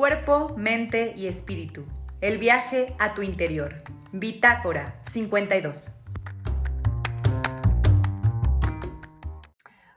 Cuerpo, mente y espíritu. El viaje a tu interior. Bitácora 52.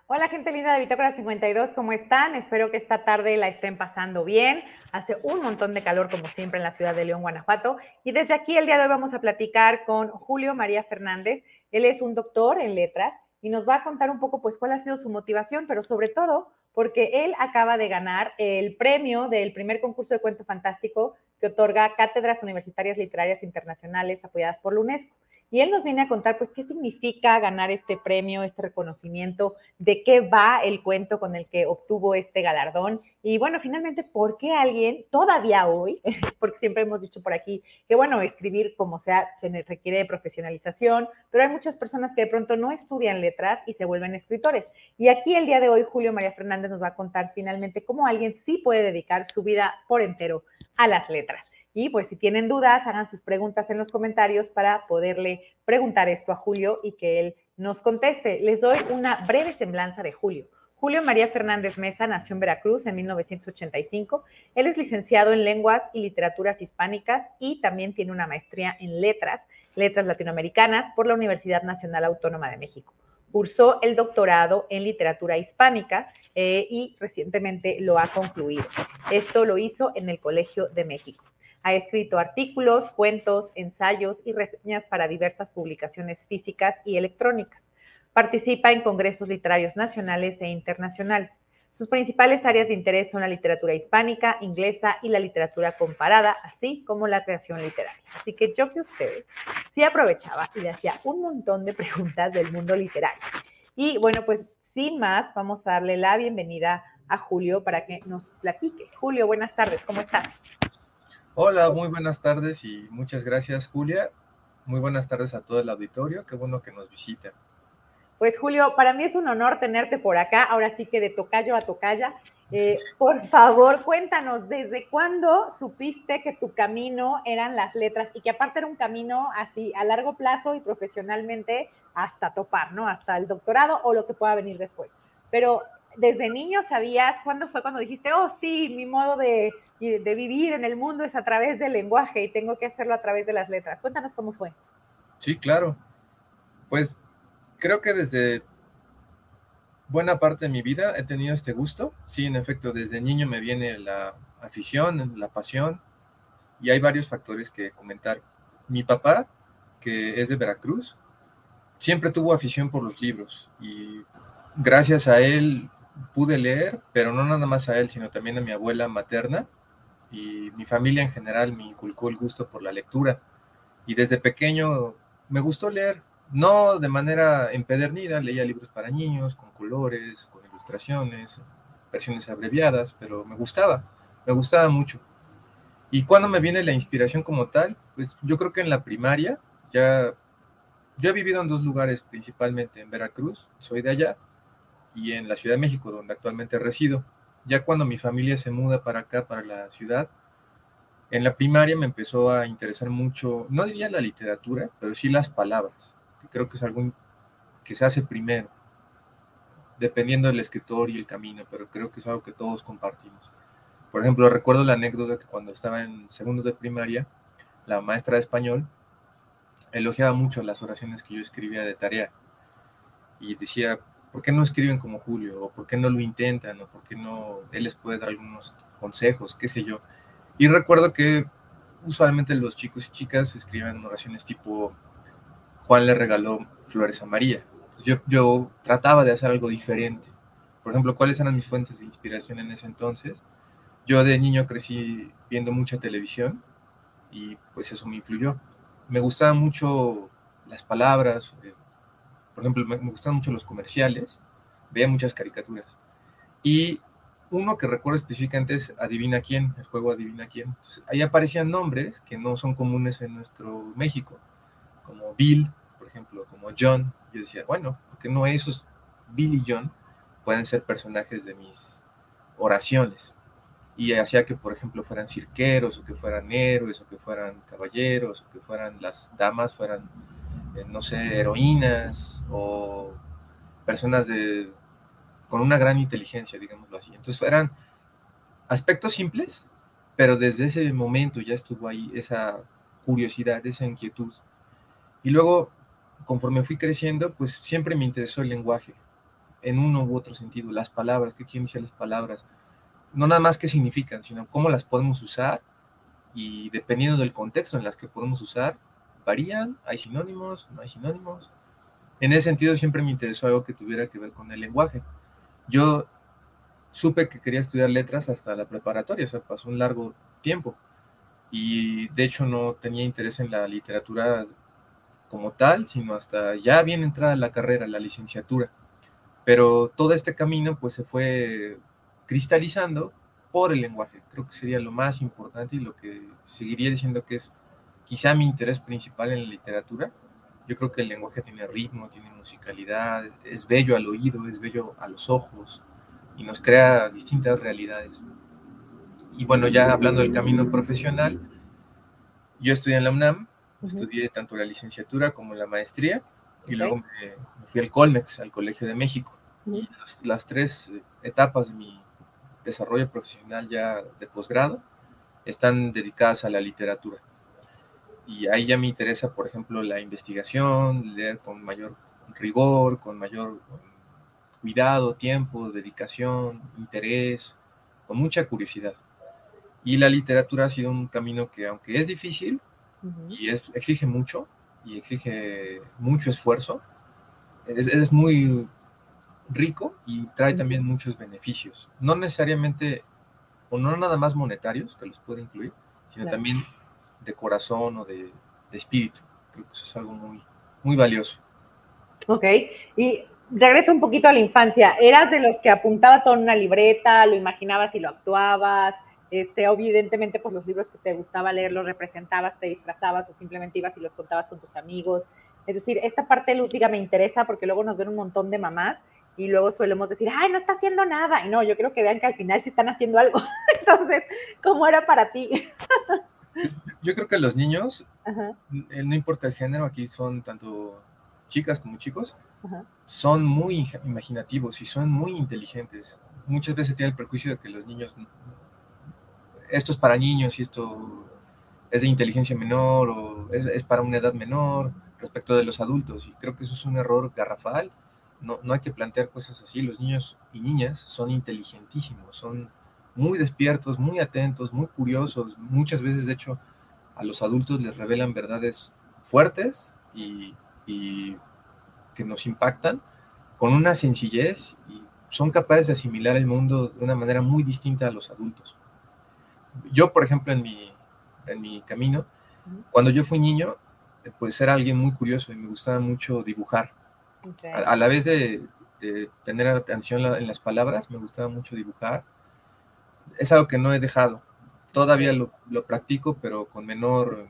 Hola gente linda de Bitácora 52, ¿cómo están? Espero que esta tarde la estén pasando bien. Hace un montón de calor como siempre en la ciudad de León, Guanajuato. Y desde aquí el día de hoy vamos a platicar con Julio María Fernández. Él es un doctor en letras y nos va a contar un poco pues cuál ha sido su motivación, pero sobre todo porque él acaba de ganar el premio del primer concurso de cuento fantástico que otorga cátedras universitarias literarias internacionales apoyadas por la UNESCO. Y él nos viene a contar, pues, qué significa ganar este premio, este reconocimiento, de qué va el cuento con el que obtuvo este galardón. Y bueno, finalmente, ¿por qué alguien todavía hoy, porque siempre hemos dicho por aquí que, bueno, escribir como sea, se requiere de profesionalización, pero hay muchas personas que de pronto no estudian letras y se vuelven escritores. Y aquí el día de hoy, Julio María Fernández nos va a contar finalmente cómo alguien sí puede dedicar su vida por entero a las letras. Y pues si tienen dudas, hagan sus preguntas en los comentarios para poderle preguntar esto a Julio y que él nos conteste. Les doy una breve semblanza de Julio. Julio María Fernández Mesa nació en Veracruz en 1985. Él es licenciado en lenguas y literaturas hispánicas y también tiene una maestría en letras, letras latinoamericanas por la Universidad Nacional Autónoma de México. Cursó el doctorado en literatura hispánica eh, y recientemente lo ha concluido. Esto lo hizo en el Colegio de México. Ha escrito artículos, cuentos, ensayos y reseñas para diversas publicaciones físicas y electrónicas. Participa en congresos literarios nacionales e internacionales. Sus principales áreas de interés son la literatura hispánica, inglesa y la literatura comparada, así como la creación literaria. Así que yo que ustedes sí aprovechaba y le hacía un montón de preguntas del mundo literario. Y bueno, pues sin más, vamos a darle la bienvenida a Julio para que nos platique. Julio, buenas tardes, ¿cómo estás? Hola, muy buenas tardes y muchas gracias, Julia. Muy buenas tardes a todo el auditorio. Qué bueno que nos visita. Pues Julio, para mí es un honor tenerte por acá, ahora sí que de tocayo a tocaya. Eh, por favor, cuéntanos, ¿desde cuándo supiste que tu camino eran las letras y que aparte era un camino así a largo plazo y profesionalmente hasta topar, ¿no? Hasta el doctorado o lo que pueda venir después. Pero desde niño sabías, ¿cuándo fue cuando dijiste, oh sí, mi modo de de vivir en el mundo es a través del lenguaje y tengo que hacerlo a través de las letras. Cuéntanos cómo fue. Sí, claro. Pues creo que desde buena parte de mi vida he tenido este gusto. Sí, en efecto, desde niño me viene la afición, la pasión y hay varios factores que comentar. Mi papá, que es de Veracruz, siempre tuvo afición por los libros y gracias a él pude leer, pero no nada más a él, sino también a mi abuela materna, y mi familia en general me inculcó el gusto por la lectura. Y desde pequeño me gustó leer, no de manera empedernida, leía libros para niños, con colores, con ilustraciones, versiones abreviadas, pero me gustaba, me gustaba mucho. Y cuando me viene la inspiración como tal, pues yo creo que en la primaria, ya, yo he vivido en dos lugares principalmente, en Veracruz, soy de allá, y en la Ciudad de México, donde actualmente resido. Ya cuando mi familia se muda para acá, para la ciudad, en la primaria me empezó a interesar mucho, no diría la literatura, pero sí las palabras, creo que es algo que se hace primero, dependiendo del escritor y el camino, pero creo que es algo que todos compartimos. Por ejemplo, recuerdo la anécdota que cuando estaba en segundos de primaria, la maestra de español elogiaba mucho las oraciones que yo escribía de tarea y decía, ¿por qué no escriben como Julio? ¿O por qué no lo intentan? ¿O por qué no él les puede dar algunos consejos? ¿Qué sé yo? Y recuerdo que usualmente los chicos y chicas escriben oraciones tipo Juan le regaló flores a María. yo, yo trataba de hacer algo diferente. Por ejemplo, ¿cuáles eran mis fuentes de inspiración en ese entonces? Yo de niño crecí viendo mucha televisión y pues eso me influyó. Me gustaban mucho las palabras, eh, por ejemplo, me, gustaban mucho los comerciales, veía muchas caricaturas. Y uno que recuerdo específicamente es Adivina quién, el juego Adivina quién. ahí aparecían nombres que no son comunes en nuestro México, como Bill, por ejemplo, como John. Yo decía, bueno, ¿por qué no esos Bill y John pueden ser personajes de mis oraciones? Y hacía que, por ejemplo, fueran cirqueros, o que fueran héroes, o que fueran caballeros, o que fueran las damas, fueran no sé, heroínas o personas de, con una gran inteligencia, digámoslo así. Entonces eran aspectos simples, pero desde ese momento ya estuvo ahí esa curiosidad, esa inquietud. Y luego, conforme fui creciendo, pues siempre me interesó el lenguaje, en uno u otro sentido, las palabras, qué quieren decir las palabras, no nada más qué significan, sino cómo las podemos usar y dependiendo del contexto en las que podemos usar, varían, hay sinónimos, no hay sinónimos. En ese sentido siempre me interesó algo que tuviera que ver con el lenguaje. Yo supe que quería estudiar letras hasta la preparatoria, o sea, pasó un largo tiempo. Y de hecho no tenía interés en la literatura como tal, sino hasta ya bien entrada la carrera, la licenciatura. Pero todo este camino pues se fue cristalizando por el lenguaje. Creo que sería lo más importante y lo que seguiría diciendo que es quizá mi interés principal en la literatura. Yo creo que el lenguaje tiene ritmo, tiene musicalidad, es bello al oído, es bello a los ojos y nos crea distintas realidades. Y bueno, ya hablando del camino profesional, yo estudié en la UNAM, estudié tanto la licenciatura como la maestría y luego me, fui al Colmex, al Colegio de México. Y las tres etapas de mi desarrollo profesional ya de posgrado están dedicadas a la literatura. Y ahí ya me interesa, por ejemplo, la investigación, leer con mayor rigor, con mayor cuidado, tiempo, dedicación, interés, con mucha curiosidad. Y la literatura ha sido un camino que, aunque es difícil y es, exige mucho, y exige mucho esfuerzo, es, es muy rico y trae también muchos beneficios. No necesariamente, o no nada más monetarios, que los puede incluir, sino también de corazón o de, de, espíritu. Creo que eso es algo muy, muy valioso. Ok, y regreso un poquito a la infancia. ¿Eras de los que apuntaba todo en una libreta, lo imaginabas y lo actuabas? Este, evidentemente, pues los libros que te gustaba leer los representabas, te disfrazabas o simplemente ibas y los contabas con tus amigos. Es decir, esta parte lúdica me interesa porque luego nos ven un montón de mamás y luego solemos decir, ay, no está haciendo nada. Y no, yo creo que vean que al final sí están haciendo algo. Entonces, ¿cómo era para ti? Yo creo que los niños, eh, no importa el género, aquí son tanto chicas como chicos, son muy imaginativos y son muy inteligentes. Muchas veces tiene el prejuicio de que los niños, esto es para niños y esto es de inteligencia menor o es, es para una edad menor respecto de los adultos. Y creo que eso es un error garrafal no, no hay que plantear cosas así. Los niños y niñas son inteligentísimos, son muy despiertos, muy atentos, muy curiosos. Muchas veces, de hecho, a los adultos les revelan verdades fuertes y, y, que nos impactan con una sencillez y son capaces de asimilar el mundo de una manera muy distinta a los adultos. Yo, por ejemplo, en mi, en mi camino, cuando yo fui niño, pues era alguien muy curioso y me gustaba mucho dibujar. A, la vez de, tener atención en las palabras, me gustaba mucho dibujar. Es algo que no he dejado. Todavía lo, practico, pero con menor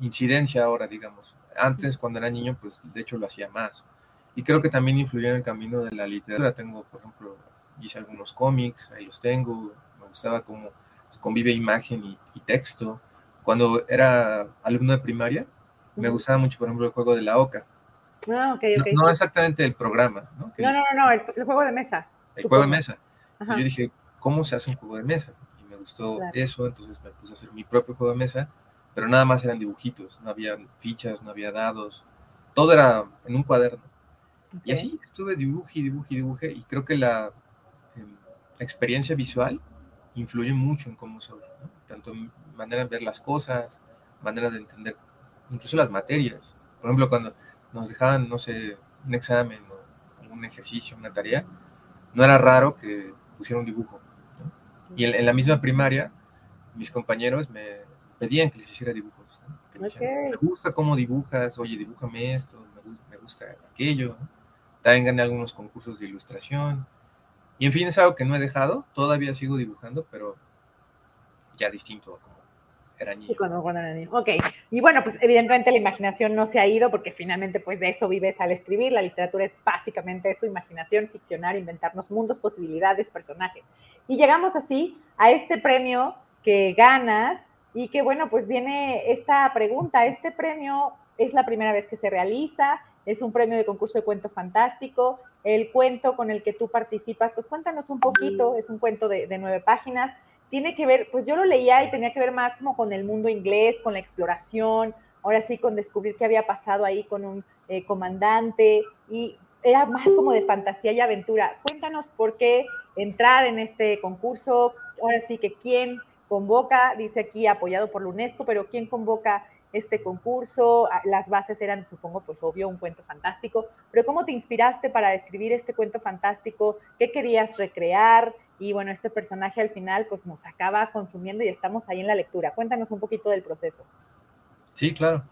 incidencia ahora, digamos. Antes, cuando era niño, pues de hecho lo hacía más. Y creo que también influyó en el camino de la literatura. Tengo, por ejemplo, hice algunos cómics, ahí los tengo. Me gustaba cómo convive imagen y, y texto. Cuando era alumno de primaria, me gustaba mucho, por ejemplo, el juego de la oca Ah, no, exactamente el programa, ¿no? no, no, no, el, pues el juego de mesa. El juego de mesa. Yo dije, ¿cómo se hace un juego de mesa? Y me gustó eso, entonces me puse a hacer mi propio juego de mesa, pero nada más eran dibujitos, no había fichas, no había dados, todo era en un cuaderno. Y así estuve dibuje, dibuje, dibuje, y creo que la em, experiencia visual influye mucho en cómo soy, tanto en manera de ver las cosas, manera de entender incluso las materias. Por ejemplo, cuando nos dejaban, no sé, un examen o un ejercicio, una tarea, no era raro que pusiera un dibujo. Y en, la misma primaria, mis compañeros me pedían que les hiciera dibujos. me, gusta cómo dibujas, oye, dibújame esto, me, gusta aquello. También gané algunos concursos de ilustración. Y en fin, es algo que no he dejado, todavía sigo dibujando, pero ya distinto era niño. cuando, era niño. Ok, y bueno, pues evidentemente la imaginación no se ha ido porque finalmente pues de eso vives al escribir. La literatura es básicamente eso, imaginación, ficcionar, inventarnos mundos, posibilidades, personajes. Y llegamos así a este premio que ganas y que bueno, pues viene esta pregunta. Este premio es la primera vez que se realiza, es un premio de concurso de cuento fantástico. El cuento con el que tú participas, pues cuéntanos un poquito, es un cuento de, de nueve páginas tiene que ver, pues yo lo leía y tenía que ver más como con el mundo inglés, con la exploración, ahora sí con descubrir qué había pasado ahí con un eh, comandante y era más como de fantasía y aventura. Cuéntanos por qué entrar en este concurso, ahora sí que quién convoca, dice aquí apoyado por la UNESCO, pero quién convoca este concurso, las bases eran, supongo, pues obvio, un cuento fantástico, pero ¿cómo te inspiraste para escribir este cuento fantástico? ¿Qué querías recrear? Y bueno, este personaje al final pues nos acaba consumiendo y estamos ahí en la lectura. Cuéntanos un poquito del proceso. Sí, claro.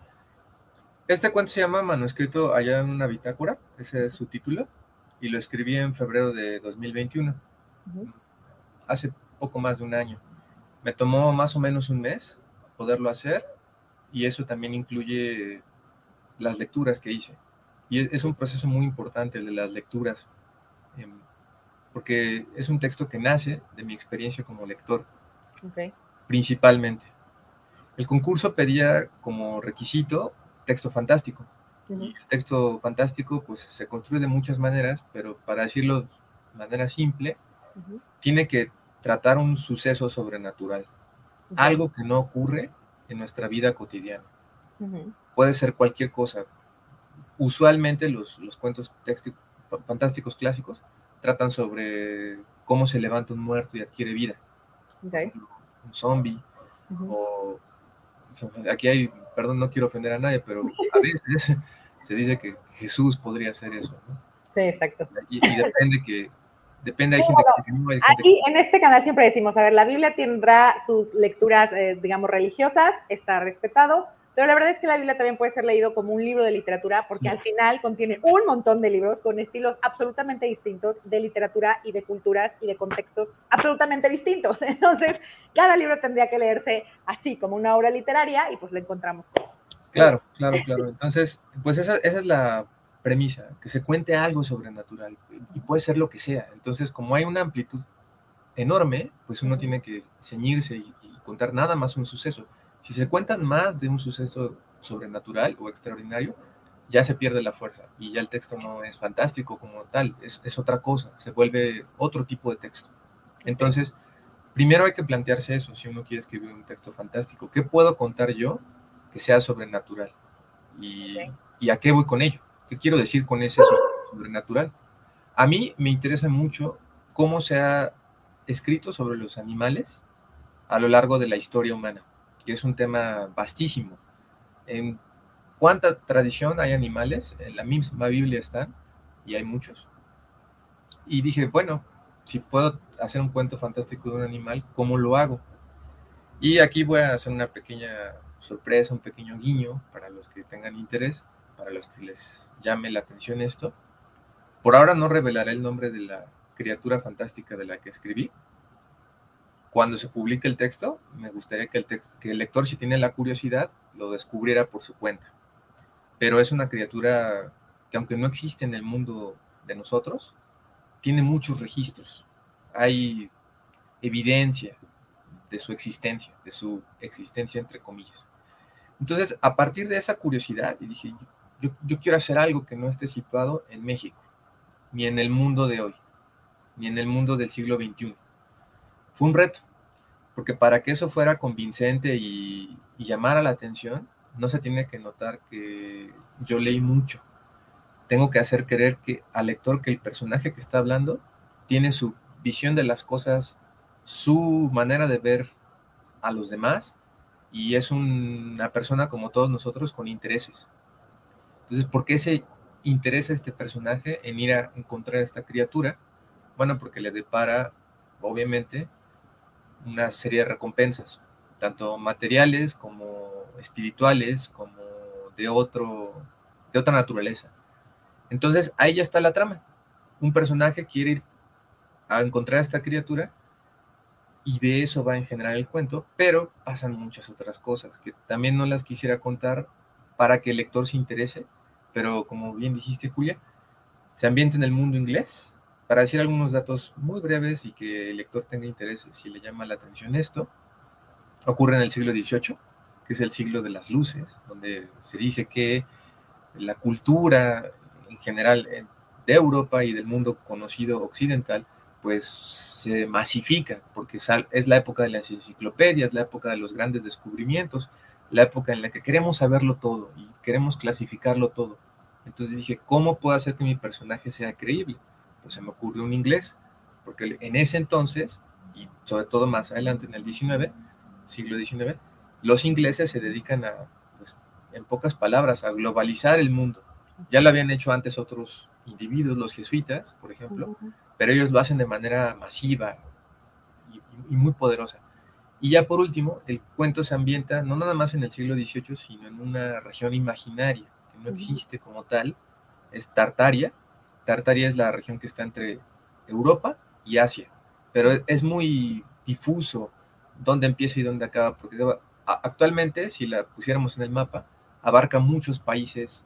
Este cuento se llama Manuscrito allá en una bitácora, ese es su título, y lo escribí en febrero de 2021, hace poco más de un año. Me tomó más o menos un mes poderlo hacer y eso también incluye las lecturas que hice. Y es, un proceso muy importante el de las lecturas, em, porque es un texto que nace de mi experiencia como lector, principalmente. El concurso pedía como requisito texto fantástico. Y el texto fantástico pues se construye de muchas maneras, pero para decirlo de manera simple, tiene que tratar un suceso sobrenatural, algo que no ocurre en nuestra vida cotidiana. Puede ser cualquier cosa. Usualmente los, los cuentos fantásticos clásicos tratan sobre cómo se levanta un muerto y adquiere vida. Un zombie. O aquí hay, perdón, no quiero ofender a nadie, pero a veces se dice que Jesús podría hacer eso. Sí, exacto. Y, depende que, depende, hay gente que no, hay gente Aquí en este canal siempre decimos, a ver, la Biblia tendrá sus lecturas, eh, digamos, religiosas, está respetado, pero la verdad es que la Biblia también puede ser leído como un libro de literatura porque al final contiene un montón de libros con estilos absolutamente distintos de literatura y de culturas y de contextos absolutamente distintos. Entonces, cada libro tendría que leerse así, como una obra literaria, y pues lo encontramos. Claro, claro, claro. Entonces, pues esa, esa es la premisa, que se cuente algo sobrenatural y puede ser lo que sea. Entonces, como hay una amplitud enorme, pues uno tiene que ceñirse y, y contar nada más un suceso. Si se cuentan más de un suceso sobrenatural o extraordinario, ya se pierde la fuerza y ya el texto no es fantástico como tal, es, otra cosa, se vuelve otro tipo de texto. Entonces, primero hay que plantearse eso, si uno quiere escribir un texto fantástico, ¿qué puedo contar yo que sea sobrenatural? ¿Y, ¿y a qué voy con ello? ¿Qué quiero decir con ese sobrenatural? A mí me interesa mucho cómo se ha escrito sobre los animales a lo largo de la historia humana que es un tema vastísimo. En cuánta tradición hay animales, en la misma Biblia están, y hay muchos. Y dije, bueno, si puedo hacer un cuento fantástico de un animal, ¿cómo lo hago? Y aquí voy a hacer una pequeña sorpresa, un pequeño guiño para los que tengan interés, para los que les llame la atención esto. Por ahora no revelaré el nombre de la criatura fantástica de la que escribí, cuando se publique el texto, me gustaría que el, lector, si tiene la curiosidad, lo descubriera por su cuenta. Pero es una criatura que aunque no existe en el mundo de nosotros, tiene muchos registros. Hay evidencia de su existencia, de su existencia entre comillas. Entonces, a partir de esa curiosidad, dije, yo, yo, quiero hacer algo que no esté situado en México, ni en el mundo de hoy, ni en el mundo del siglo XXI. Fue un reto, porque para que eso fuera convincente y, llamara la atención, no se tiene que notar que yo leí mucho. Tengo que hacer creer al lector que el personaje que está hablando tiene su visión de las cosas, su manera de ver a los demás y es una persona como todos nosotros con intereses. Entonces, ¿por qué se interesa este personaje en ir a encontrar a esta criatura? Bueno, porque le depara, obviamente, una serie de recompensas, tanto materiales como espirituales, como de, otro, de otra naturaleza. Entonces, ahí ya está la trama. Un personaje quiere ir a encontrar a esta criatura y de eso va en general el cuento, pero pasan muchas otras cosas que también no las quisiera contar para que el lector se interese, pero como bien dijiste, Julia, se ambienta en el mundo inglés, para decir algunos datos muy breves y que el lector tenga interés si le llama la atención esto, ocurre en el siglo XVIII, que es el siglo de las luces, donde se dice que la cultura en general de Europa y del mundo conocido occidental, pues se masifica, porque es la época de las enciclopedias, la época de los grandes descubrimientos, la época en la que queremos saberlo todo y queremos clasificarlo todo. Entonces dije, ¿cómo puedo hacer que mi personaje sea creíble? Pues se me ocurrió un inglés, porque en ese entonces, y sobre todo más adelante en el 19, siglo XIX, los ingleses se dedican a, pues, en pocas palabras, a globalizar el mundo. Ya lo habían hecho antes otros individuos, los jesuitas, por ejemplo, pero ellos lo hacen de manera masiva y, muy poderosa. Y ya por último, el cuento se ambienta no nada más en el siglo XVIII, sino en una región imaginaria, que no existe como tal, es Tartaria. Tartaria es la región que está entre Europa y Asia, pero es muy difuso dónde empieza y dónde acaba, porque actualmente, si la pusiéramos en el mapa, abarca muchos países,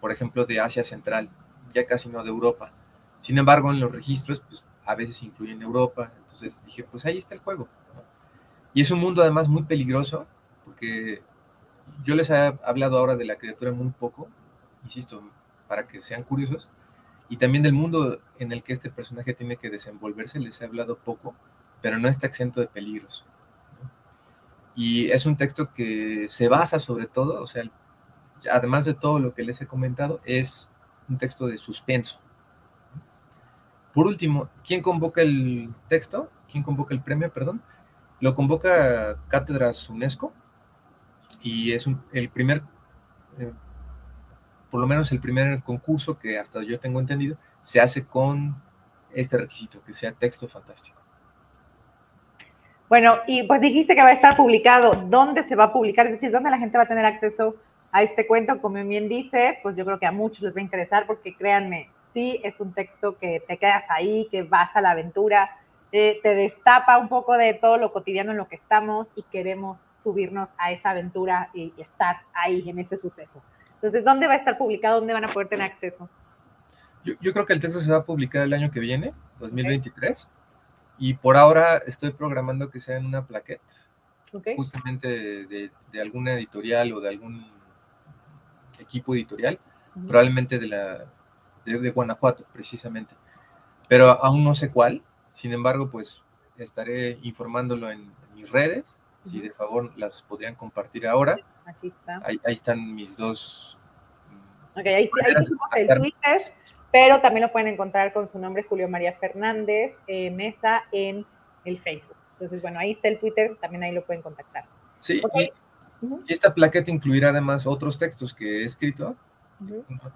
por ejemplo, de Asia Central, ya casi no de Europa. Sin embargo, en los registros, pues a veces incluyen Europa. Entonces dije, pues ahí está el juego. Y es un mundo además muy peligroso, porque yo les he hablado ahora de la criatura muy poco, insisto, para que sean curiosos, y también del mundo en el que este personaje tiene que desenvolverse, les he hablado poco, pero no está exento de peligros. Y es un texto que se basa sobre todo, o sea, además de todo lo que les he comentado, es un texto de suspenso. Por último, ¿quién convoca el texto? ¿Quién convoca el premio, perdón? Lo convoca Cátedras UNESCO y es el primer, eh, por lo menos el primer concurso que hasta yo tengo entendido, se hace con este requisito, que sea texto fantástico. Bueno, y pues dijiste que va a estar publicado. ¿Dónde se va a publicar? Es decir, ¿dónde la gente va a tener acceso a este cuento? Como bien dices, pues yo creo que a muchos les va a interesar porque créanme, sí es un texto que te quedas ahí, que vas a la aventura, eh, te destapa un poco de todo lo cotidiano en lo que estamos y queremos subirnos a esa aventura y, estar ahí en ese suceso. Entonces, ¿dónde va a estar publicado? ¿Dónde van a poder tener acceso? Yo, creo que el texto se va a publicar el año que viene, 2023. Y por ahora estoy programando que sea en una plaquette, justamente de, alguna editorial o de algún equipo editorial, probablemente de la de, Guanajuato, precisamente. Pero aún no sé cuál. Sin embargo, pues estaré informándolo en, mis redes. Si de favor las podrían compartir ahora. Aquí está. Ahí, están mis dos. Ok, ahí, ahí el Twitter pero también lo pueden encontrar con su nombre Julio María Fernández eh, Mesa en el Facebook. Entonces, bueno, ahí está el Twitter, también ahí lo pueden contactar. Sí, y, esta plaqueta incluirá además otros textos que he escrito,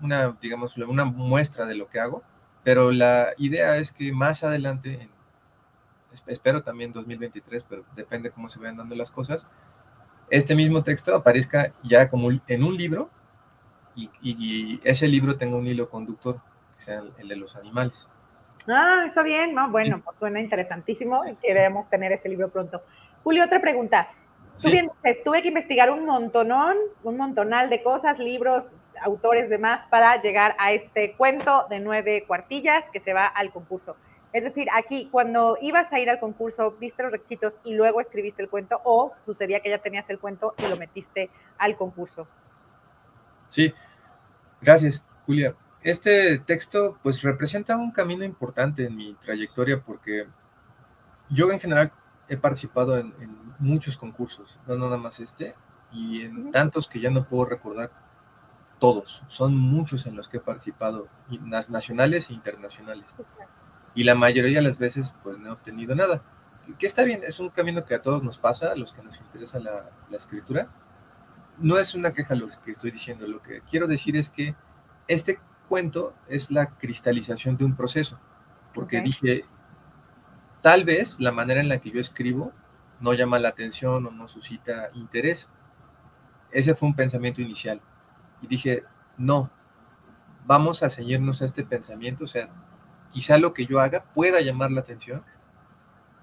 una, digamos, una muestra de lo que hago, pero la idea es que más adelante, espero también 2023, pero depende cómo se vayan dando las cosas, este mismo texto aparezca ya como en un libro y, y ese libro tenga un hilo conductor sea el, de los animales. Ah, está bien, ¿no? Bueno, pues suena interesantísimo y queremos tener ese libro pronto. Julio, otra pregunta. Tú bien tuve que investigar un montonón, un montonal de cosas, libros, autores, demás, para llegar a este cuento de nueve cuartillas que se va al concurso. Es decir, aquí, cuando ibas a ir al concurso, viste los requisitos y luego escribiste el cuento, o sucedía que ya tenías el cuento y lo metiste al concurso. Sí, gracias, Julia este texto pues representa un camino importante en mi trayectoria porque yo en general he participado en, muchos concursos, no nada más este, y en tantos que ya no puedo recordar todos. Son muchos en los que he participado, nacionales e internacionales. Y la mayoría de las veces pues no he obtenido nada. Que, está bien, es un camino que a todos nos pasa, a los que nos interesa la, la escritura. No es una queja lo que estoy diciendo, lo que quiero decir es que este cuento es la cristalización de un proceso, porque dije, tal vez la manera en la que yo escribo no llama la atención o no suscita interés. Ese fue un pensamiento inicial. Y dije, no, vamos a ceñirnos a este pensamiento, o sea, quizá lo que yo haga pueda llamar la atención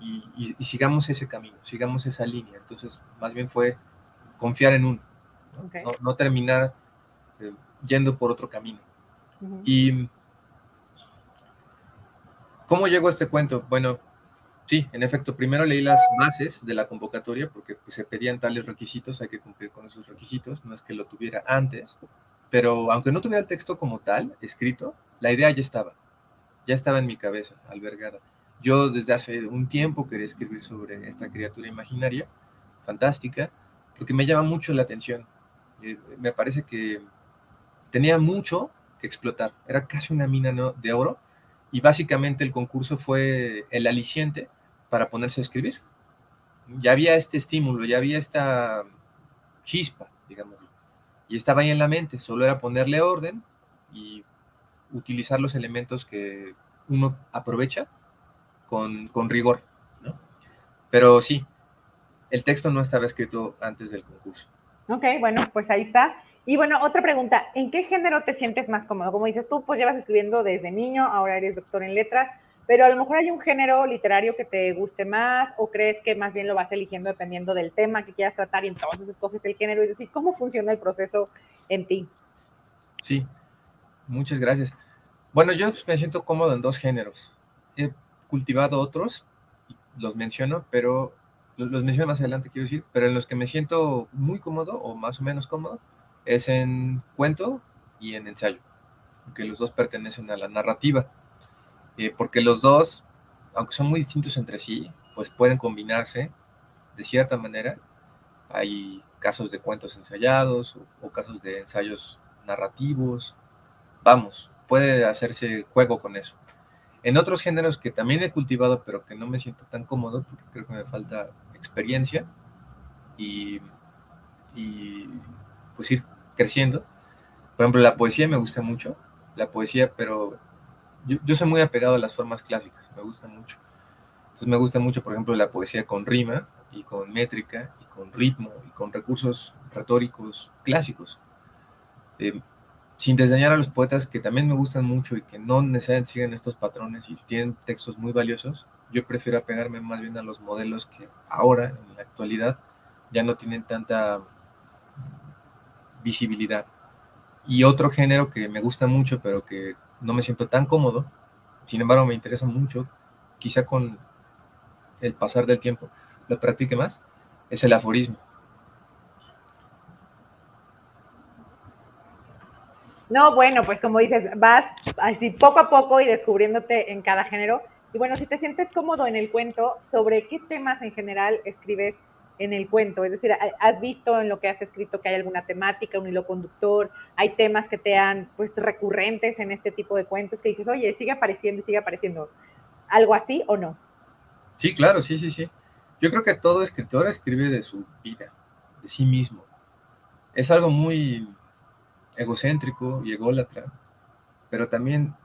y, sigamos ese camino, sigamos esa línea. Entonces, más bien fue confiar en uno, no, terminar eh, yendo por otro camino. Y ¿cómo llegó a este cuento? Bueno, sí, en efecto, primero leí las bases de la convocatoria porque pues, se pedían tales requisitos, hay que cumplir con esos requisitos, no es que lo tuviera antes, pero aunque no tuviera el texto como tal, escrito, la idea ya estaba, ya estaba en mi cabeza, albergada. Yo desde hace un tiempo quería escribir sobre esta criatura imaginaria, fantástica, porque me llama mucho la atención. Eh, me parece que tenía mucho que explotar. Era casi una mina de oro y básicamente el concurso fue el aliciente para ponerse a escribir. Ya había este estímulo, ya había esta chispa, digámoslo. Y estaba ahí en la mente, solo era ponerle orden y utilizar los elementos que uno aprovecha con, con rigor. Pero sí, el texto no estaba escrito antes del concurso. Ok, bueno, pues ahí está. Y bueno, otra pregunta, ¿en qué género te sientes más cómodo? Como dices tú, pues llevas escribiendo desde niño, ahora eres doctor en letras, pero a lo mejor hay un género literario que te guste más o crees que más bien lo vas eligiendo dependiendo del tema que quieras tratar y entonces escoges el género. Es decir, ¿cómo funciona el proceso en ti? Sí, muchas gracias. Bueno, yo me siento cómodo en dos géneros. He cultivado otros, los menciono, pero los menciono más adelante, quiero decir, pero en los que me siento muy cómodo o más o menos cómodo es en cuento y en ensayo, que los dos pertenecen a la narrativa, eh, porque los dos, aunque son muy distintos entre sí, pues pueden combinarse de cierta manera. Hay casos de cuentos ensayados o, casos de ensayos narrativos. Vamos, puede hacerse juego con eso. En otros géneros que también he cultivado, pero que no me siento tan cómodo, porque creo que me falta experiencia y, y pues ir creciendo. Por ejemplo, la poesía me gusta mucho, la poesía, pero yo, soy muy apegado a las formas clásicas, me gusta mucho. Entonces me gusta mucho, por ejemplo, la poesía con rima y con métrica y con ritmo y con recursos retóricos clásicos. Eh, sin desdeñar a los poetas que también me gustan mucho y que no necesariamente siguen estos patrones y tienen textos muy valiosos, yo prefiero apegarme más bien a los modelos que ahora, en la actualidad, ya no tienen tanta visibilidad. Y otro género que me gusta mucho, pero que no me siento tan cómodo, sin embargo me interesa mucho, quizá con el pasar del tiempo lo practique más, es el aforismo. No, bueno, pues como dices, vas así poco a poco y descubriéndote en cada género. Y bueno, si te sientes cómodo en el cuento, ¿sobre qué temas en general escribes en el cuento? Es decir, ¿has visto en lo que has escrito que hay alguna temática, un hilo conductor? ¿Hay temas que te han pues recurrentes en este tipo de cuentos que dices, oye, sigue apareciendo y sigue apareciendo? ¿Algo así o no? Sí, claro, sí, sí, sí. Yo creo que todo escritor escribe de su vida, de sí mismo. Es algo muy egocéntrico y ególatra, pero también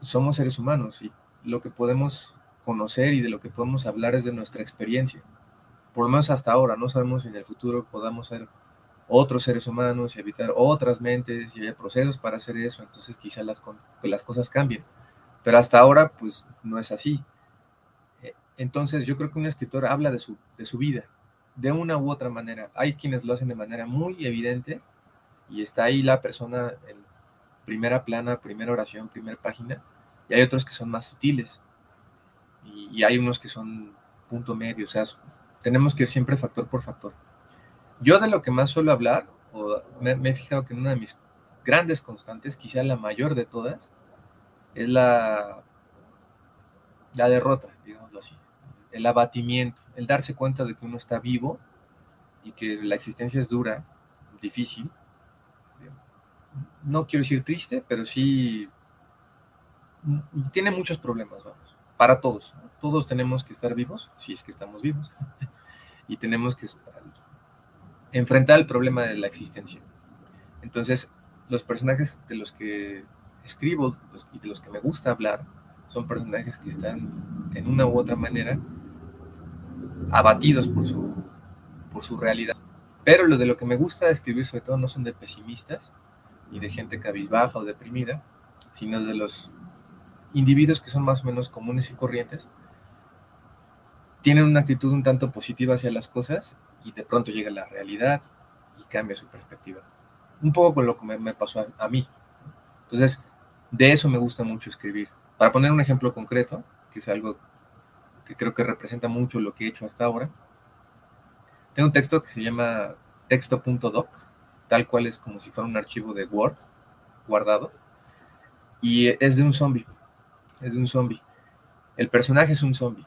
somos seres humanos y lo que podemos conocer y de lo que podemos hablar es de nuestra experiencia por lo menos hasta ahora, no sabemos si en el futuro podamos ser otros seres humanos y evitar otras mentes y hay procesos para hacer eso, entonces quizá las, las cosas cambien. Pero hasta ahora, pues no es así. E, entonces yo creo que un escritor habla de su, de su vida, de una u otra manera. Hay quienes lo hacen de manera muy evidente y está ahí la persona en primera plana, primera oración, primera página, y hay otros que son más sutiles. Y, hay unos que son punto medio, o sea, tenemos que ir siempre factor por factor. Yo de lo que más suelo hablar, o me, he fijado que una de mis grandes constantes, quizá la mayor de todas, es la, la derrota, digámoslo así, el abatimiento, el darse cuenta de que uno está vivo y que la existencia es dura, difícil. No quiero decir triste, pero sí tiene muchos problemas, vamos, para todos. Todos tenemos que estar vivos, si es que estamos vivos y tenemos que enfrentar el problema de la existencia. Entonces, los personajes de los que escribo y de los que me gusta hablar son personajes que están en una u otra manera abatidos por su, por su realidad. Pero lo de lo que me gusta escribir sobre todo no son de pesimistas, ni de gente cabizbaja o deprimida, sino de los individuos que son más o menos comunes y corrientes, tienen una actitud un tanto positiva hacia las cosas y de pronto llega la realidad y cambia su perspectiva. Un poco con lo que me, pasó a, mí. Entonces, de eso me gusta mucho escribir. Para poner un ejemplo concreto, que es algo que creo que representa mucho lo que he hecho hasta ahora, tengo un texto que se llama texto.doc, tal cual es como si fuera un archivo de Word guardado, y es de un zombie, es de un zombie. El personaje es un zombie.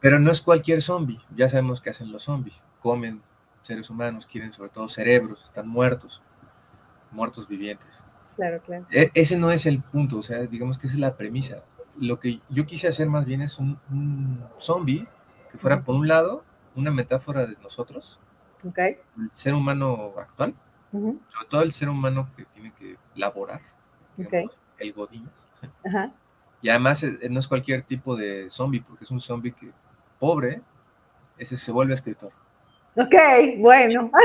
Pero no es cualquier zombie. Ya sabemos qué hacen los zombies. Comen seres humanos, quieren sobre todo cerebros, están muertos, muertos vivientes. Claro, claro. E, ese no es el punto, o sea, digamos que esa es la premisa. Lo que yo quise hacer más bien es un, zombie que fuera, por un lado, una metáfora de nosotros, okay. el ser humano actual, sobre todo el ser humano que tiene que laborar, el Godínez. Y además eh, no es cualquier tipo de zombie, porque es un zombie que, pobre, ese se vuelve escritor. Ok, bueno.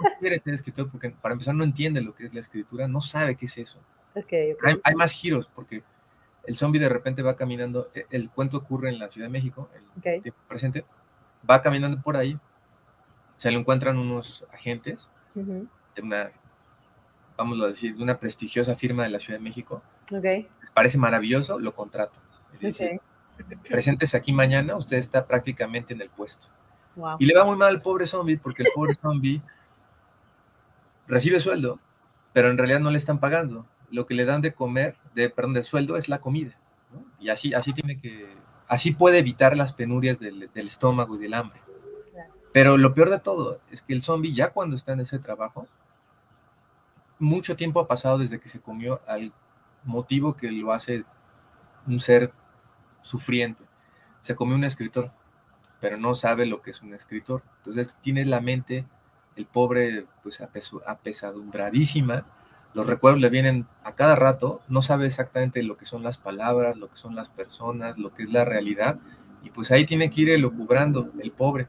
No quiere ser escritor porque para empezar no entiende lo que es la escritura, no sabe qué es eso. Okay, Hay, más giros porque el zombie de repente va caminando, e, el, cuento ocurre en la Ciudad de México, el tiempo presente, va caminando por ahí, se lo encuentran unos agentes de una, vamos a decir, de una prestigiosa firma de la Ciudad de México. Okay. Les parece maravilloso, lo contratan. Dice, presentes aquí mañana, usted está prácticamente en el puesto. Y le va muy mal al pobre zombie porque el pobre zombie recibe sueldo, pero en realidad no le están pagando. Lo que le dan de comer, de, perdón, de sueldo es la comida. Y así, así tiene que, así puede evitar las penurias del, estómago y del hambre. Pero lo peor de todo es que el zombie, ya cuando está en ese trabajo, mucho tiempo ha pasado desde que se comió al motivo que lo hace un ser sufriente. Se comió un escritor pero no sabe lo que es un escritor. Entonces tiene la mente, el pobre, pues apesadumbradísima, los recuerdos le vienen a cada rato, no sabe exactamente lo que son las palabras, lo que son las personas, lo que es la realidad, y pues ahí tiene que ir elucubrando el pobre.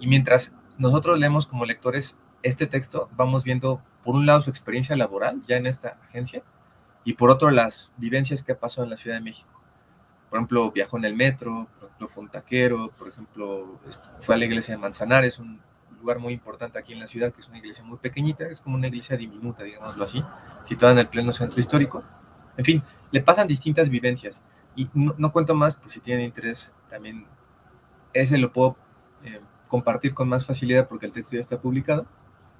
Y mientras nosotros leemos como lectores este texto, vamos viendo por un lado su experiencia laboral ya en esta agencia, y por otro las vivencias que ha pasado en la Ciudad de México por ejemplo, viajó en el metro, por ejemplo, fue un taquero, por ejemplo, fue a la iglesia de Manzanares, un lugar muy importante aquí en la ciudad, que es una iglesia muy pequeñita, es como una iglesia diminuta, digámoslo así, situada en el pleno centro histórico. En fin, le pasan distintas vivencias. Y no, cuento más, pues si tienen interés, también ese lo puedo eh, compartir con más facilidad porque el texto ya está publicado.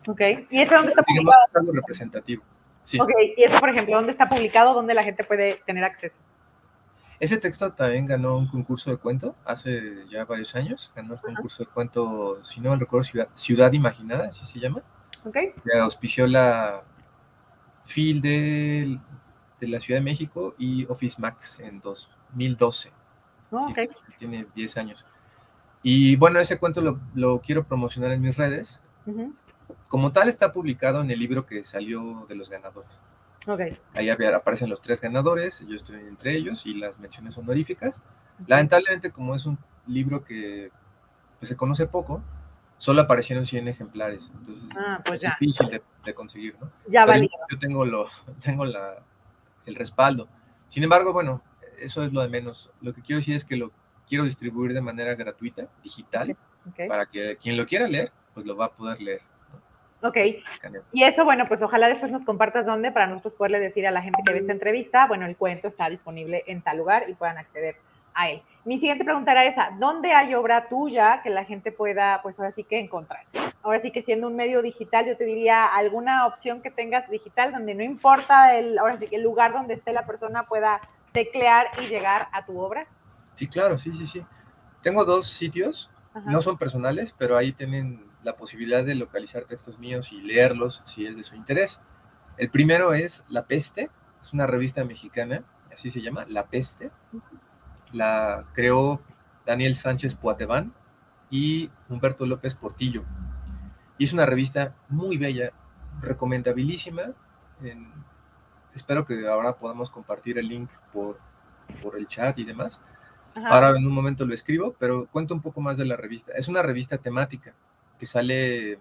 Ok, ¿y eso dónde está publicado? Es algo representativo. Sí. Ok, y eso, por ejemplo, ¿dónde está publicado? ¿Dónde la gente puede tener acceso? Ese texto también ganó un concurso de cuento hace ya varios años. Ganó el concurso de cuento, si no recuerdo, Ciudad, Imaginada, así se llama. Ok. Que auspició la FIL de, de, la Ciudad de México y Office Max en 2012. Oh, tiene 10 años. Y bueno, ese cuento lo, lo quiero promocionar en mis redes. Como tal, está publicado en el libro que salió de los ganadores. Ahí aparecen los tres ganadores, yo estoy entre ellos y las menciones honoríficas. Lamentablemente, como es un libro que pues, se conoce poco, solo aparecieron 100 ejemplares. Entonces, ah, pues es difícil de, conseguir, ¿no? Ya vale. Yo tengo, lo, tengo la, el respaldo. Sin embargo, bueno, eso es lo de menos. Lo que quiero decir es que lo quiero distribuir de manera gratuita, digital, para que quien lo quiera leer, pues lo va a poder leer. Ok. Y eso, bueno, pues ojalá después nos compartas dónde para nosotros poderle decir a la gente que ve esta entrevista, bueno, el cuento está disponible en tal lugar y puedan acceder a él. Mi siguiente pregunta era esa, ¿dónde hay obra tuya que la gente pueda, pues ahora sí que encontrar? Ahora sí que siendo un medio digital, yo te diría alguna opción que tengas digital donde no importa el, ahora sí que el lugar donde esté la persona pueda teclear y llegar a tu obra. Sí, claro, sí, sí, sí. Tengo dos sitios, no son personales, pero ahí tienen la posibilidad de localizar textos míos y leerlos si es de su interés. El primero es La Peste, es una revista mexicana, así se llama, La Peste. La creó Daniel Sánchez Poateván y Humberto López Portillo. Y es una revista muy bella, recomendabilísima. espero que ahora podamos compartir el link por, por el chat y demás. Ahora en un momento lo escribo, pero cuento un poco más de la revista. Es una revista temática que sale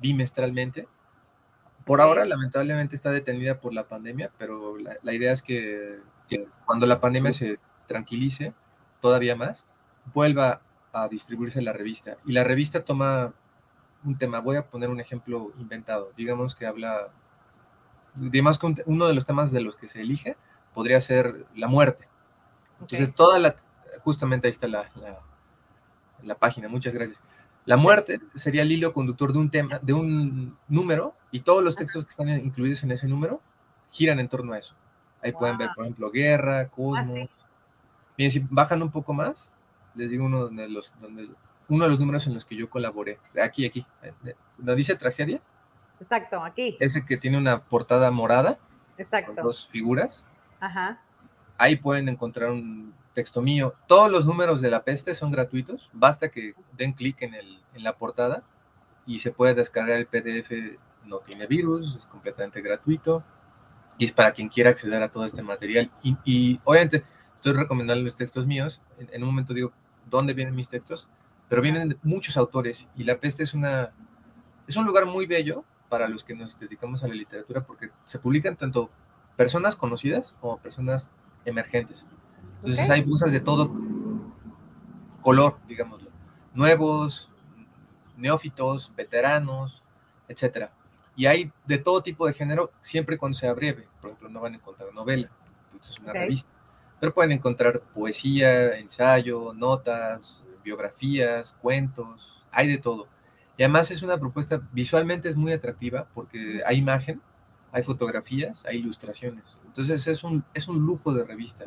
bimestralmente. Por ahora, lamentablemente, está detenida por la pandemia, pero la, idea es que, cuando la pandemia se tranquilice todavía más, vuelva a distribuirse la revista. Y la revista toma un tema, voy a poner un ejemplo inventado, digamos que habla, que uno de los temas de los que se elige podría ser la muerte. Entonces, toda la, justamente ahí está la, la página, muchas gracias. La muerte sería el hilo conductor de un tema, de un número, y todos los textos que están incluidos en ese número giran en torno a eso. Ahí pueden ver, por ejemplo, guerra, cosmos. Bien, si bajan un poco más, les digo uno de los, donde, uno de los números en los que yo colaboré. Aquí, aquí. ¿No dice tragedia? Exacto, aquí. Ese que tiene una portada morada. Exacto. Con dos figuras. Ajá. Ahí pueden encontrar un texto mío. Todos los números de la peste son gratuitos. Basta que den clic en, en la portada y se puede descargar el PDF. No tiene virus, es completamente gratuito. Y es para quien quiera acceder a todo este material. Y, obviamente estoy recomendando los textos míos. En, un momento digo dónde vienen mis textos, pero vienen muchos autores. Y la peste es, una, es un lugar muy bello para los que nos dedicamos a la literatura porque se publican tanto personas conocidas como personas emergentes. Entonces hay busas de todo color, digámoslo. Nuevos, neófitos, veteranos, etcétera. Y hay de todo tipo de género, siempre cuando sea breve. Por ejemplo, no van a encontrar novela, pues es una revista. Pero pueden encontrar poesía, ensayo, notas, biografías, cuentos, hay de todo. Y además es una propuesta, visualmente es muy atractiva porque hay imagen, hay fotografías, hay ilustraciones. Entonces es un, es un lujo de revista,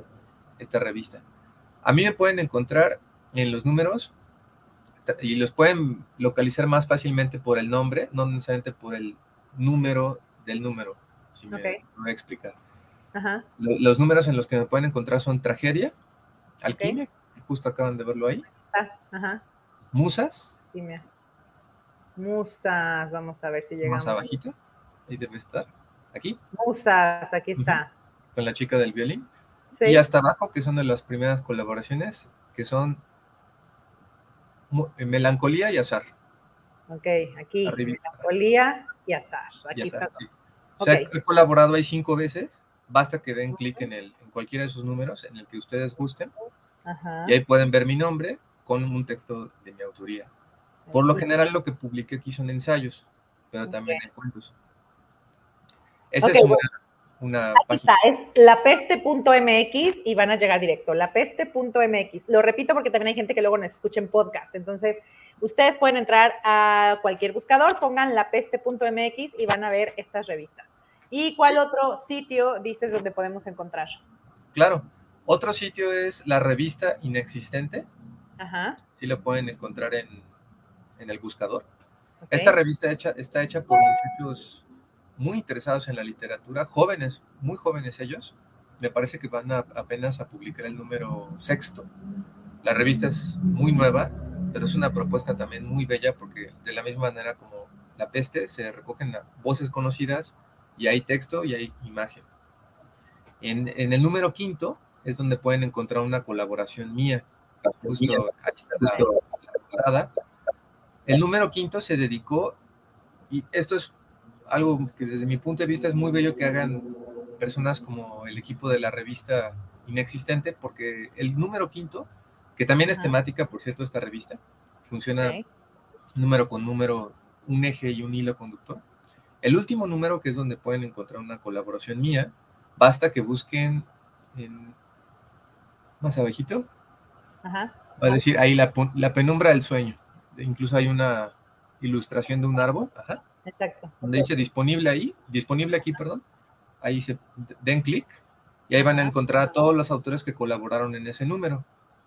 esta revista. A mí me pueden encontrar en los números y los pueden localizar más fácilmente por el nombre, no necesariamente por el número del número, si me, voy a explicar. Los, números en los que me pueden encontrar son Tragedia, Alquimia, justo acaban de verlo ahí. Ah, Musas. Musas, vamos a ver si llegamos. Más abajito, ahí debe estar. Aquí. Musas, aquí está. Con la chica del violín. Y hasta abajo, que son de las primeras colaboraciones, que son eh, Melancolía y Azar. Ok, aquí. Melancolía y Azar. Aquí está. O sea, he colaborado ahí cinco veces. Basta que den clic en, el, en cualquiera de esos números, en el que ustedes gusten. Y ahí pueden ver mi nombre con un texto de mi autoría. Por lo general, lo que publiqué aquí son ensayos, pero también hay cuentos. Esa es una, una página. Está, es lapeste.mx y van a llegar directo. Lapeste.mx. Lo repito porque también hay gente que luego nos escucha en podcast. Entonces, ustedes pueden entrar a cualquier buscador, pongan lapeste.mx y van a ver estas revistas. ¿Y cuál otro sitio dices donde podemos encontrar? Claro. Otro sitio es la revista Inexistente. Ajá. Sí lo pueden encontrar en, el buscador. Esta revista hecha, está hecha por muchachos muy interesados en la literatura, jóvenes, muy jóvenes ellos. Me parece que van apenas a publicar el número sexto. La revista es muy nueva, pero es una propuesta también muy bella porque de la misma manera como La Peste se recogen voces conocidas y hay texto y hay imagen. En, el número quinto es donde pueden encontrar una colaboración mía. Justo ahí está la, la El número quinto se dedicó, y esto es algo que desde mi punto de vista es muy bello que hagan personas como el equipo de la revista Inexistente, porque el número quinto, que también es temática, por cierto, esta revista, funciona número con número, un eje y un hilo conductor. El último número, que es donde pueden encontrar una colaboración mía, basta que busquen en, más abajito, va a decir ahí la, la penumbra del sueño. Incluso hay una ilustración de un árbol. Ajá Exacto. Donde dice disponible ahí, disponible aquí, perdón. Ahí se den clic y ahí van a encontrar a todos los autores que colaboraron en ese número.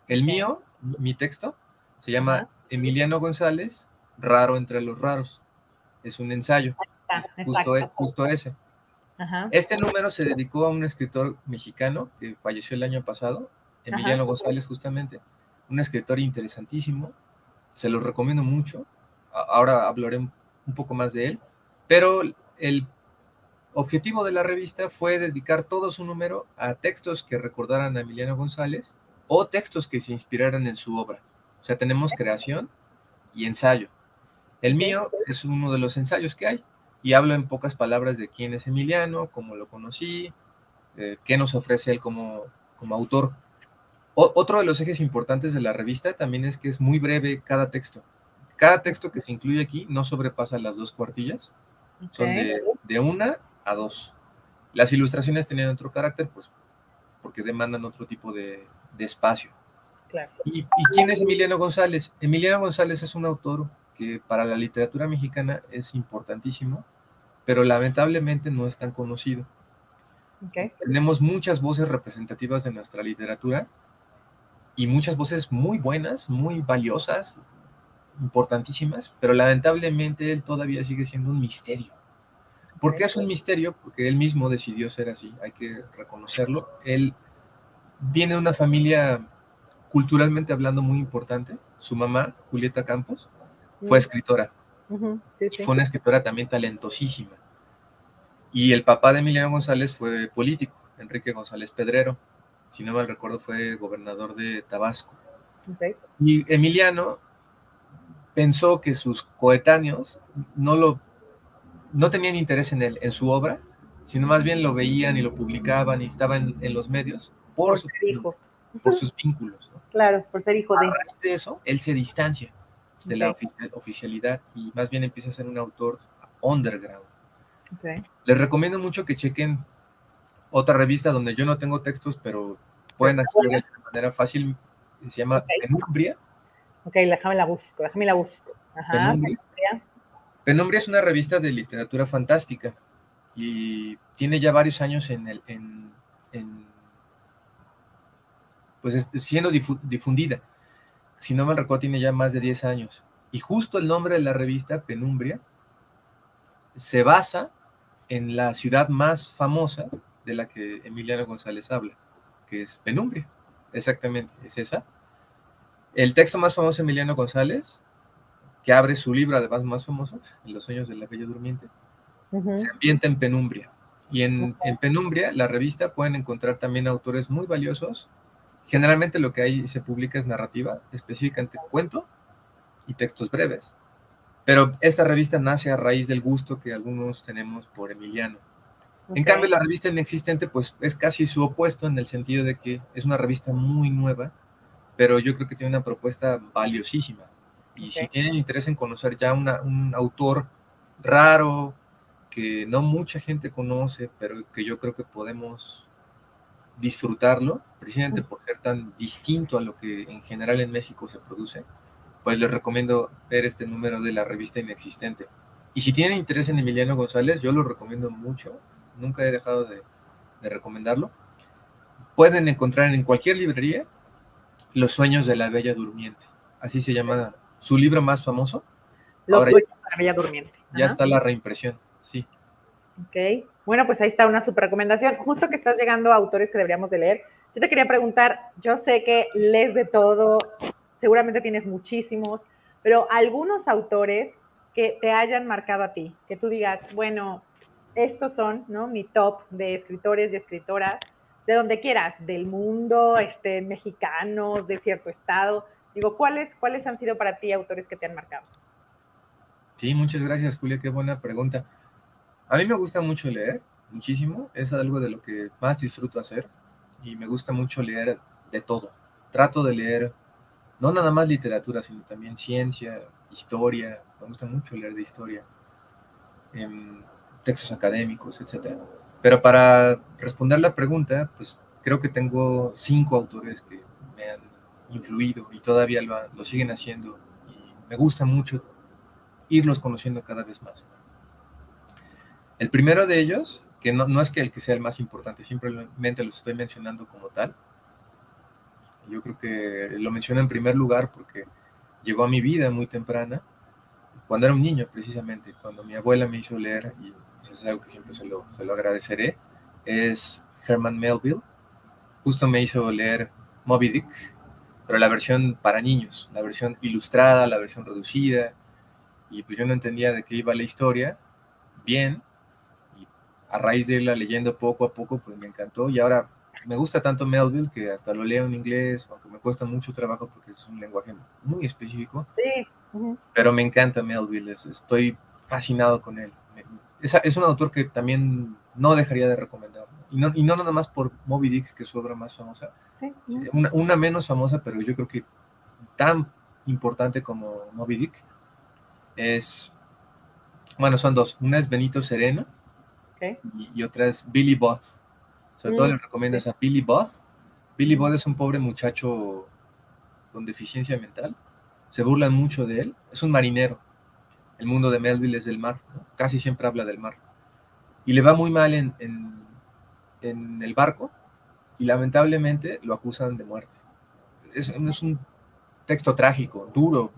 El mío, mi texto, se llama Emiliano González, Raro entre los raros. Es un ensayo. justo, e, justo, ese. Este número se dedicó a un escritor mexicano que falleció el año pasado, Emiliano González justamente, un escritor interesantísimo, se los recomiendo mucho. Ahora hablaré un poco más de él, pero el objetivo de la revista fue dedicar todo su número a textos que recordaran a Emiliano González o textos que se inspiraran en su obra. O sea, tenemos creación y ensayo. El mío es uno de los ensayos que hay y hablo en pocas palabras de quién es Emiliano, cómo lo conocí, eh, qué nos ofrece él como, como autor. otro de los ejes importantes de la revista también es que es muy breve cada texto. Cada texto que se incluye aquí no sobrepasa las dos cuartillas. Son de, una a dos. Las ilustraciones tienen otro carácter, pues porque demandan otro tipo de, espacio. ¿Y, ¿Y, quién es Emiliano González? Emiliano González es un autor que para la literatura mexicana es importantísimo, pero lamentablemente no es tan conocido. Tenemos muchas voces representativas de nuestra literatura, y muchas voces muy buenas, muy valiosas, importantísimas, pero lamentablemente él todavía sigue siendo un misterio. ¿Por qué es un misterio? Porque él mismo decidió ser así, hay que reconocerlo. Él viene de una familia culturalmente hablando muy importante. Su mamá, Julieta Campos, fue escritora. Fue una escritora también talentosísima. Y el papá de Emiliano González fue político, Enrique González Pedrero. Si no mal recuerdo, fue gobernador de Tabasco. Y Emiliano pensó que sus coetáneos no lo no tenían interés en él, en su obra, sino más bien lo veían y lo publicaban y estaban en, los medios por, sus vínculos. Claro, por ser hijo de. de eso, él se distancia de la oficialidad y más bien empieza a ser un autor underground. Les recomiendo mucho que chequen otra revista donde yo no tengo textos, pero pueden acceder de manera fácil. Se llama Penumbria. Ok, déjame la busco, déjame la busco. Penumbria. Penumbria es una revista de literatura fantástica y tiene ya varios años en el, en, pues siendo difundida. Si no me recuerdo, tiene ya más de 10 años. Y justo el nombre de la revista, Penumbria, se basa en la ciudad más famosa de la que Emiliano González habla, que es Penumbria. Exactamente, es esa. El texto más famoso de Emiliano González que abre su libro, además más famoso, En los sueños de la bella durmiente, se ambienta en Penumbria. Y en, Penumbria, la revista, pueden encontrar también autores muy valiosos. Generalmente lo que hay se publica es narrativa, específicamente cuento y textos breves. Pero esta revista nace a raíz del gusto que algunos tenemos por Emiliano. En cambio, la revista inexistente, pues es casi su opuesto en el sentido de que es una revista muy nueva, pero yo creo que tiene una propuesta valiosísima. Y si tienen interés en conocer ya un autor raro, que no mucha gente conoce, pero que yo creo que podemos disfrutarlo, precisamente por ser tan distinto a lo que en general en México se produce, pues les recomiendo ver este número de la revista Inexistente. Y si tienen interés en Emiliano González, yo lo recomiendo mucho, nunca he dejado de, de recomendarlo. Pueden encontrar en cualquier librería Los sueños de la Bella Durmiente, así se llama su libro más famoso. Los sueños de la Bella Durmiente. Ya está la reimpresión, sí. Ok, bueno, pues ahí está una super recomendación. Justo que estás llegando a autores que deberíamos de leer. Yo te quería preguntar, yo sé que lees de todo, seguramente tienes muchísimos, pero algunos autores que te hayan marcado a ti, que tú digas, bueno, estos son, ¿no? Mi top de escritores y escritoras, de donde quieras, del mundo, este, mexicanos, de cierto estado, Digo, ¿cuáles, ¿cuáles han sido para ti autores que te han marcado? Sí, muchas gracias, Julia, qué buena pregunta. A mí me gusta mucho leer, muchísimo, es algo de lo que más disfruto hacer y me gusta mucho leer de todo. Trato de leer no nada más literatura, sino también ciencia, historia, me gusta mucho leer de historia, em, textos académicos, etc. Pero para responder la pregunta, pues creo que tengo cinco autores que me han influido y todavía lo, siguen haciendo y me gusta mucho irlos conociendo cada vez más. El primero de ellos, que no, no es que el que sea el más importante, simplemente lo estoy mencionando como tal. Yo creo que lo menciono en primer lugar porque llegó a mi vida muy temprana, cuando era un niño precisamente, cuando mi abuela me hizo leer, y eso es algo que siempre se lo, se lo agradeceré, es Herman Melville. Justo me hizo leer Moby Dick, pero la versión para niños, la versión ilustrada, la versión reducida, y pues yo no entendía de qué iba la historia bien, y a raíz de irla leyendo poco a poco, pues me encantó, y ahora me gusta tanto Melville que hasta lo leo en inglés, aunque me cuesta mucho trabajo porque es un lenguaje muy específico, sí. pero me encanta Melville, estoy fascinado con él. Es, es un autor que también no dejaría de recomendar, y no, y no nada más por Moby Dick, que es su obra más famosa, una, menos famosa, pero yo creo que tan importante como Moby Dick es, bueno, son dos. Una es Benito Sereno y, otra es Billy Both. Sobre todo mm, les recomiendo a Billy Both. Billy Both es un pobre muchacho con deficiencia mental. Se burlan mucho de él. Es un marinero. El mundo de Melville es del mar. Casi siempre habla del mar. Y le va muy mal en, en el barco y lamentablemente lo acusan de muerte. es, es un texto trágico, duro,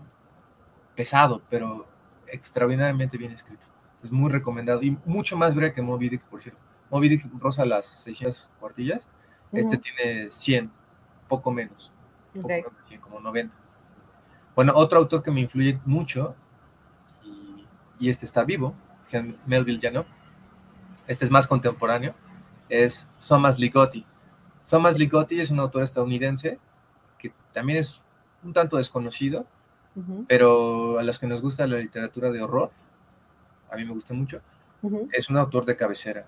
pesado, pero extraordinariamente bien escrito. Es muy recomendado y mucho más breve que Moby Dick, por cierto. Moby Dick rosa las 600 cuartillas, este tiene 100, poco menos, poco menos 100, como 90. Bueno, otro autor que me influye mucho, y, este está vivo, Melville ya no, este es más contemporáneo, es Thomas Ligotti. Thomas Ligotti es un autor estadounidense que también es un tanto desconocido, pero a los que nos gusta la literatura de horror, a mí me gusta mucho, es un autor de cabecera.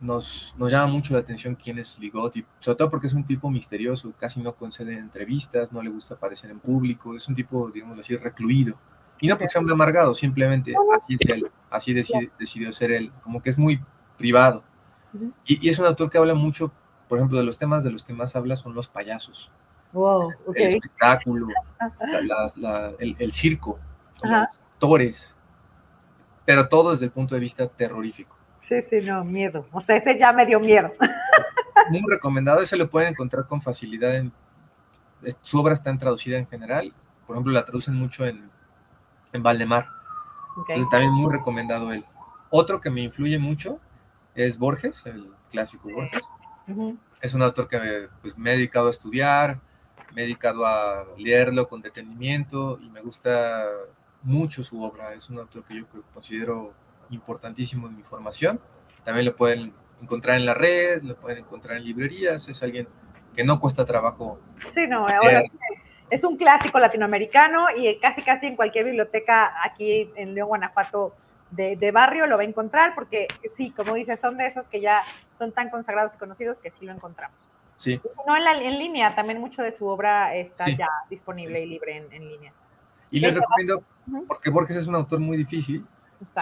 Nos, nos llama mucho la atención quién es Ligotti, sobre todo porque es un tipo misterioso, casi no concede entrevistas, no le gusta aparecer en público, es un tipo, digamos así, recluido. Y no porque sea un amargado, simplemente así es él, así decidió ser él, como que es muy privado. y, es un autor que habla mucho, por ejemplo, de los temas de los que más habla son los payasos. El espectáculo, el, circo, los actores, pero todo desde el punto de vista terrorífico. Sí, sí, no, miedo. O sea, ese ya me dio miedo. Muy recomendado, ese lo pueden encontrar con facilidad en... Su obra está traducida en general, por ejemplo, la traducen mucho en, en Valdemar. Entonces también muy recomendado él. Otro que me influye mucho es Borges, el clásico Borges. Es un autor que pues, me he dedicado a estudiar, me he dedicado a leerlo con detenimiento y me gusta mucho su obra. Es un autor que yo considero importantísimo en mi formación. También lo pueden encontrar en la red, lo pueden encontrar en librerías. Es alguien que no cuesta trabajo. Sí, no, ahora es un clásico latinoamericano y casi casi en cualquier biblioteca aquí en León, Guanajuato de, barrio lo va a encontrar porque sí, como dices, son de esos que ya son tan consagrados y conocidos que sí lo encontramos. Sí. No en, la, en línea, también mucho de su obra está ya disponible y libre en, línea. Y les recomiendo, porque Borges es un autor muy difícil,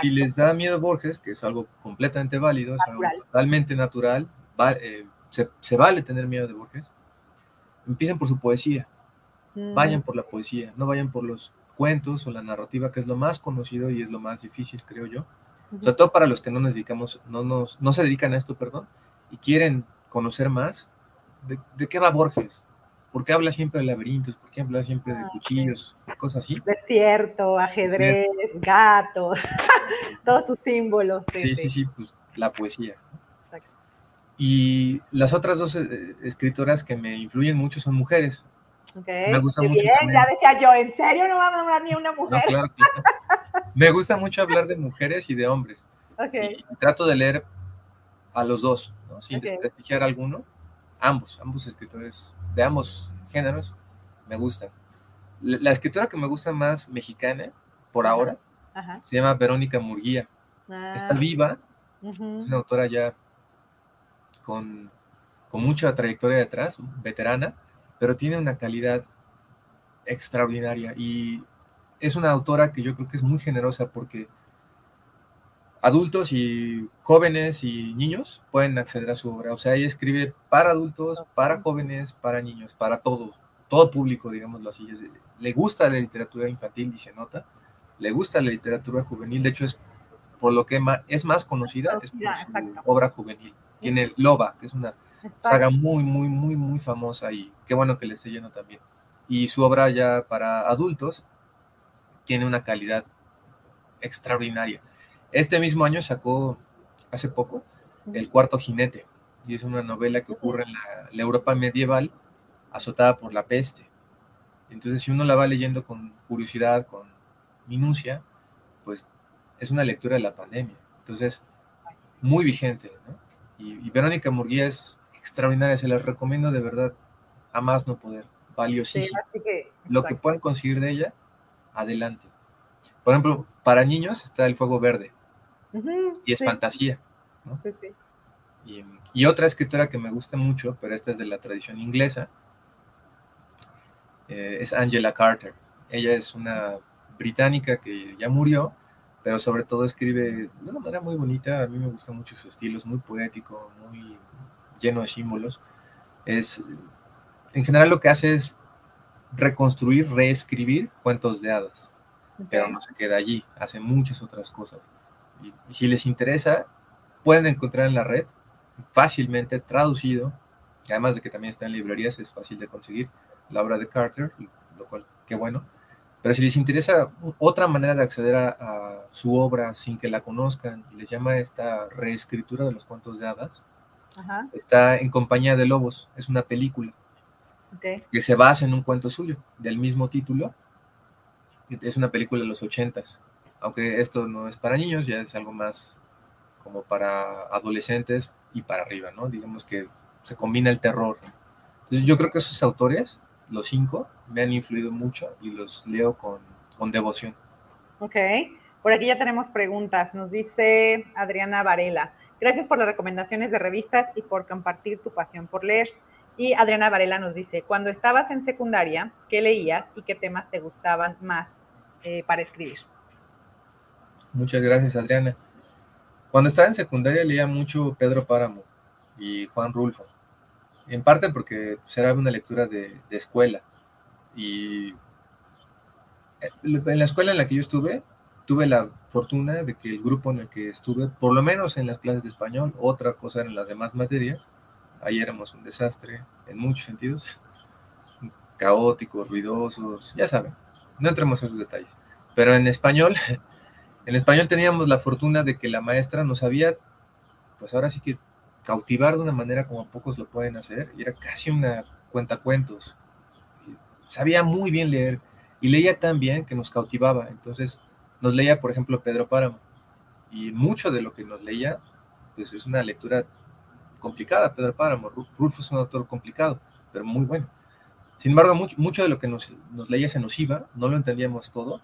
si les da miedo Borges, que es algo completamente válido, es algo totalmente natural, eh, se, vale tener miedo de Borges, empiecen por su poesía, mm. vayan por la poesía, no vayan por los cuentos o la narrativa, que es lo más conocido y es lo más difícil, creo yo. Sobre todo para los que no nos dedicamos, no, nos, no se dedican a esto, perdón, y quieren conocer más, ¿de, qué va Borges? ¿Por qué habla siempre de laberintos? ¿Por qué habla siempre de ah, cuchillos? Cosas así. Desierto, ajedrez, gatos, todos sus símbolos. Sí, sí, sí, pues la poesía. Y las otras dos eh, escritoras que me influyen mucho son mujeres. Me gusta mucho. ya decía yo, ¿en serio no va a hablar ni una mujer? claro, Me gusta mucho hablar de mujeres y de hombres. Y, trato de leer a los dos, sin desprestigiar alguno ambos, ambos escritores de ambos géneros me gustan. La, escritora que me gusta más mexicana, por ahora, se llama Verónica Murguía. Está ah. viva, es una autora ya con, con mucha trayectoria detrás, veterana, pero tiene una calidad extraordinaria y es una autora que yo creo que es muy generosa porque adultos y jóvenes y niños pueden acceder a su obra. O sea, ella escribe para adultos, para jóvenes, para niños, para todo, todo público, digámoslo así. Le gusta la literatura infantil y se nota. Le gusta la literatura juvenil. De hecho, es por lo que es más conocida, es por su obra juvenil. Tiene Loba, que es una saga muy, muy, muy, muy famosa y qué bueno que le esté lleno también. Y su obra ya para adultos tiene una calidad extraordinaria. Este mismo año sacó, hace poco, El Cuarto Jinete, y es una novela que ocurre en la, Europa medieval azotada por la peste. Entonces, si uno la va leyendo con curiosidad, con minucia, pues es una lectura de la pandemia. Entonces, muy vigente. Y, Verónica Murguía es extraordinaria, se las recomiendo de verdad, a más no poder, valiosísima. Lo que puedan conseguir de ella, adelante. Por ejemplo, para niños está El Fuego Verde y es fantasía. Y, otra escritora que me gusta mucho, pero esta es de la tradición inglesa, eh, es Angela Carter. Ella es una británica que ya murió, pero sobre todo escribe de una manera muy bonita. A mí me gusta mucho su estilo, es muy poético, muy lleno de símbolos. Es, en general lo que hace es reconstruir, reescribir cuentos de hadas, pero no se queda allí, hace muchas otras cosas. Y, si les interesa, pueden encontrar en la red fácilmente traducido, además de que también está en librerías, es fácil de conseguir, la obra de Carter, lo cual, qué bueno. Pero si les interesa otra manera de acceder a, su obra sin que la conozcan, y les llama esta reescritura de los cuentos de hadas, está En compañía de lobos, es una película que se basa en un cuento suyo, del mismo título. Es una película de los ochentas, aunque esto no es para niños, ya es algo más como para adolescentes y para arriba, ¿no? Digamos que se combina el terror. Entonces yo creo que esos autores, los cinco, me han influido mucho y los leo con, con devoción. Ok, por aquí ya tenemos preguntas. Nos dice Adriana Varela. Gracias por las recomendaciones de revistas y por compartir tu pasión por leer. Y Adriana Varela nos dice, cuando estabas en secundaria, ¿qué leías y qué temas te gustaban más eh, para escribir? Muchas gracias, Adriana. Cuando estaba en secundaria leía mucho Pedro Páramo y Juan Rulfo, en parte porque pues, era una lectura de, de escuela. Y eh, en la escuela en la que yo estuve, tuve la fortuna de que el grupo en el que estuve, por lo menos en las clases de español, otra cosa en las demás materias, ahí éramos un desastre en muchos sentidos, caóticos, ruidosos, ya saben, no entremos en esos detalles. Pero en español, en español teníamos la fortuna de que la maestra nos sabía, pues ahora sí que cautivar de una manera como pocos lo pueden hacer, y era casi una cuentacuentos. Sabía muy bien leer y leía tan bien que nos cautivaba. Entonces, nos leía, por ejemplo, Pedro Páramo. Y mucho de lo que nos leía, pues es una lectura complicada, Pedro Páramo. Rulfo es un autor complicado, pero muy bueno. Sin embargo, mucho, mucho de lo que nos, nos, leía se nos iba, no lo entendíamos todo,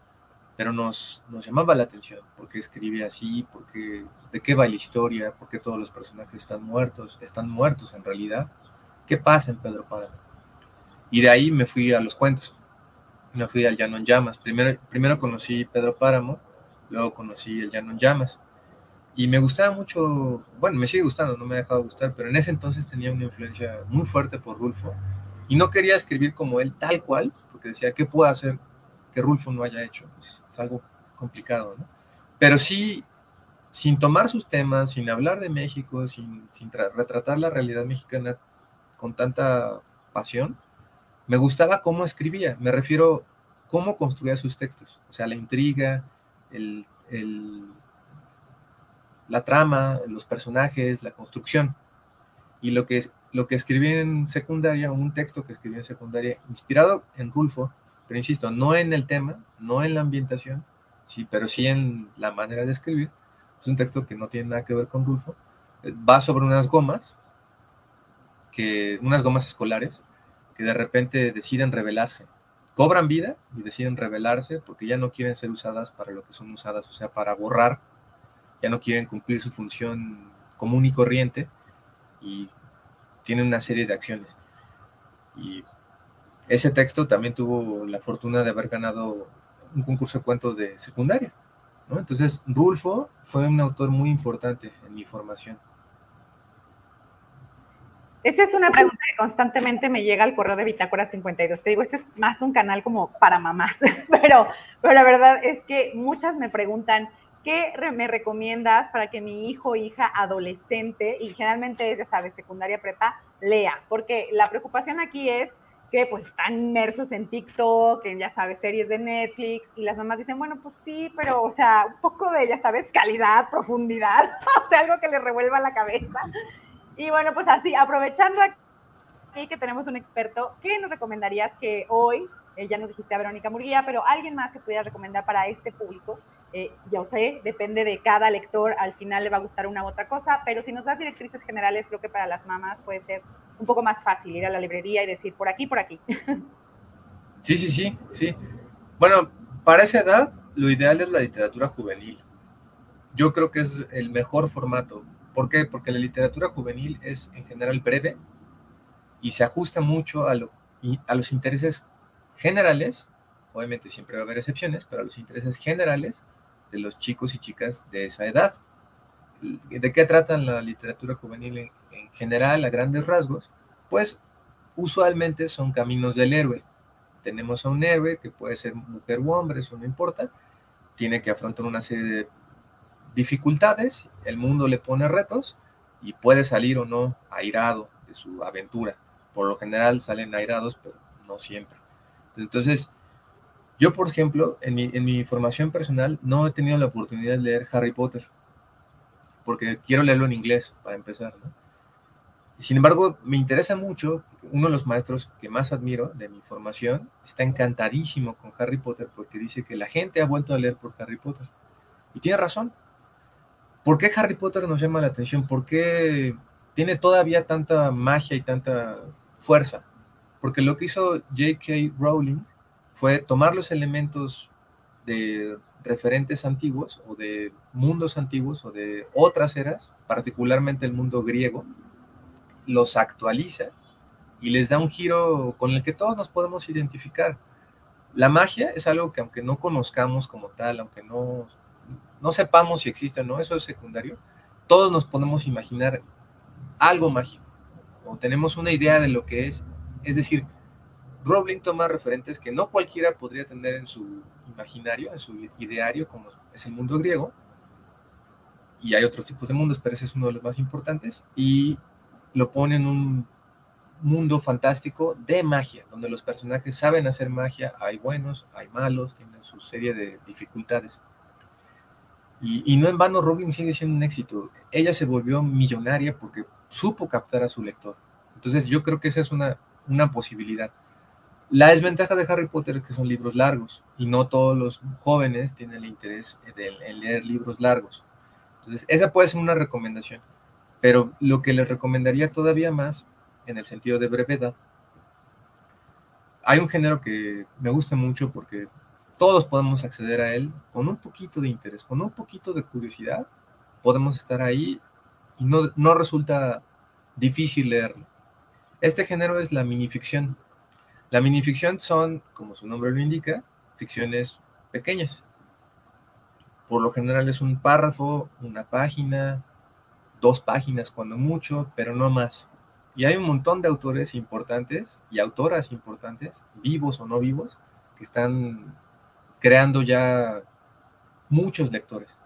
pero nos, nos llamaba la atención, porque escribe así, porque de qué va la historia, por qué todos los personajes están muertos, están muertos en realidad, qué pasa en Pedro Páramo. Y de ahí me fui a los cuentos me fui al Llano en Llamas. Primero, primero conocí Pedro Páramo, luego conocí el Llano en Llamas. Y me gustaba mucho, bueno, me sigue gustando, no me ha dejado gustar, pero en ese entonces tenía una influencia muy fuerte por Rulfo. Y no quería escribir como él tal cual, porque decía, ¿qué puedo hacer que Rulfo no haya hecho? Es, es algo complicado, ¿no? Pero sí, sin tomar sus temas, sin hablar de México, sin, sin retratar la realidad mexicana con tanta pasión, me gustaba cómo escribía, me refiero cómo construía sus textos, o sea, la intriga, la trama, los personajes, la construcción. Y lo que, lo que escribí en secundaria, un texto que escribí en secundaria, inspirado en Rulfo, pero insisto, no en el tema, no en la ambientación, sí, pero sí en la manera de escribir. Es un texto que no tiene nada que ver con Rulfo. Va sobre unas gomas, que, unas gomas escolares, de repente deciden rebelarse. Cobran vida y deciden rebelarse porque ya no quieren ser usadas para lo que son usadas, o sea, para borrar, ya no quieren cumplir su función común y corriente y tienen una serie de acciones. Y ese texto también tuvo la fortuna de haber ganado un concurso de cuentos de secundaria. Entonces, Rulfo fue un autor muy importante en mi formación. Esta es una pregunta que constantemente me llega al correo de Bitácora 52. Te digo, este es más un canal como para mamás, pero, pero la verdad es que muchas me preguntan, ¿qué me recomiendas para que mi hijo o hija adolescente, y generalmente es, ya sabes, secundaria prepa, lea? Porque la preocupación aquí es que pues están inmersos en TikTok, en ya sabes, series de Netflix, y las mamás dicen, bueno, pues sí, pero, o sea, un poco de, ya sabes, calidad, profundidad, o sea, algo que les revuelva la cabeza. Y bueno, pues así, aprovechando aquí que tenemos un experto, ¿qué nos recomendarías que hoy, eh, ya nos dijiste a Verónica Murguía, pero alguien más que pudiera recomendar para este público? Eh, ya sé, depende de cada lector, al final le va a gustar una u otra cosa, pero si nos das directrices generales, creo que para las mamás puede ser un poco más fácil ir a la librería y decir por aquí, por aquí. Sí, sí, sí, sí. Bueno, para esa edad, lo ideal es la literatura juvenil. Yo creo que es el mejor formato. ¿Por qué? Porque la literatura juvenil es en general breve y se ajusta mucho a, lo, a los intereses generales, obviamente siempre va a haber excepciones, pero a los intereses generales de los chicos y chicas de esa edad. ¿De qué tratan la literatura juvenil en, en general, a grandes rasgos? Pues usualmente son caminos del héroe. Tenemos a un héroe que puede ser mujer u hombre, eso no importa, tiene que afrontar una serie de dificultades, el mundo le pone retos y puede salir o no airado de su aventura. Por lo general salen airados, pero no siempre. Entonces, yo, por ejemplo, en mi, en mi formación personal no he tenido la oportunidad de leer Harry Potter, porque quiero leerlo en inglés, para empezar, ¿no? Sin embargo, me interesa mucho, uno de los maestros que más admiro de mi formación está encantadísimo con Harry Potter porque dice que la gente ha vuelto a leer por Harry Potter. Y tiene razón. ¿Por qué Harry Potter nos llama la atención? ¿Por qué tiene todavía tanta magia y tanta fuerza? Porque lo que hizo J.K. Rowling fue tomar los elementos de referentes antiguos o de mundos antiguos o de otras eras, particularmente el mundo griego, los actualiza y les da un giro con el que todos nos podemos identificar. La magia es algo que aunque no conozcamos como tal, aunque no, no sepamos si existe o no, eso es secundario, todos nos podemos imaginar algo mágico o tenemos una idea de lo que es. Es decir, Rowling toma referentes que no cualquiera podría tener en su imaginario, en su ideario, como es el mundo griego, y hay otros tipos de mundos, pero ese es uno de los más importantes, y lo pone en un mundo fantástico de magia, donde los personajes saben hacer magia, hay buenos, hay malos, tienen su serie de dificultades. Y, no en vano, Rowling sigue siendo un éxito. Ella se volvió millonaria porque supo captar a su lector. Entonces yo creo que esa es una, una posibilidad. La desventaja de Harry Potter es que son libros largos y no todos los jóvenes tienen el interés en leer libros largos. Entonces, esa puede ser una recomendación. Pero lo que les recomendaría todavía más, en el sentido de brevedad, hay un género que me gusta mucho porque todos podemos acceder a él con un poquito de interés, con un poquito de curiosidad, podemos estar ahí y no, no resulta difícil leerlo. Este género es la minificción. La minificción son, como su nombre lo indica, ficciones pequeñas. Por lo general es un párrafo, una página, dos páginas cuando mucho, pero no más. Y hay un montón de autores importantes y autoras importantes, vivos o no vivos, que están creando ya muchos lectores.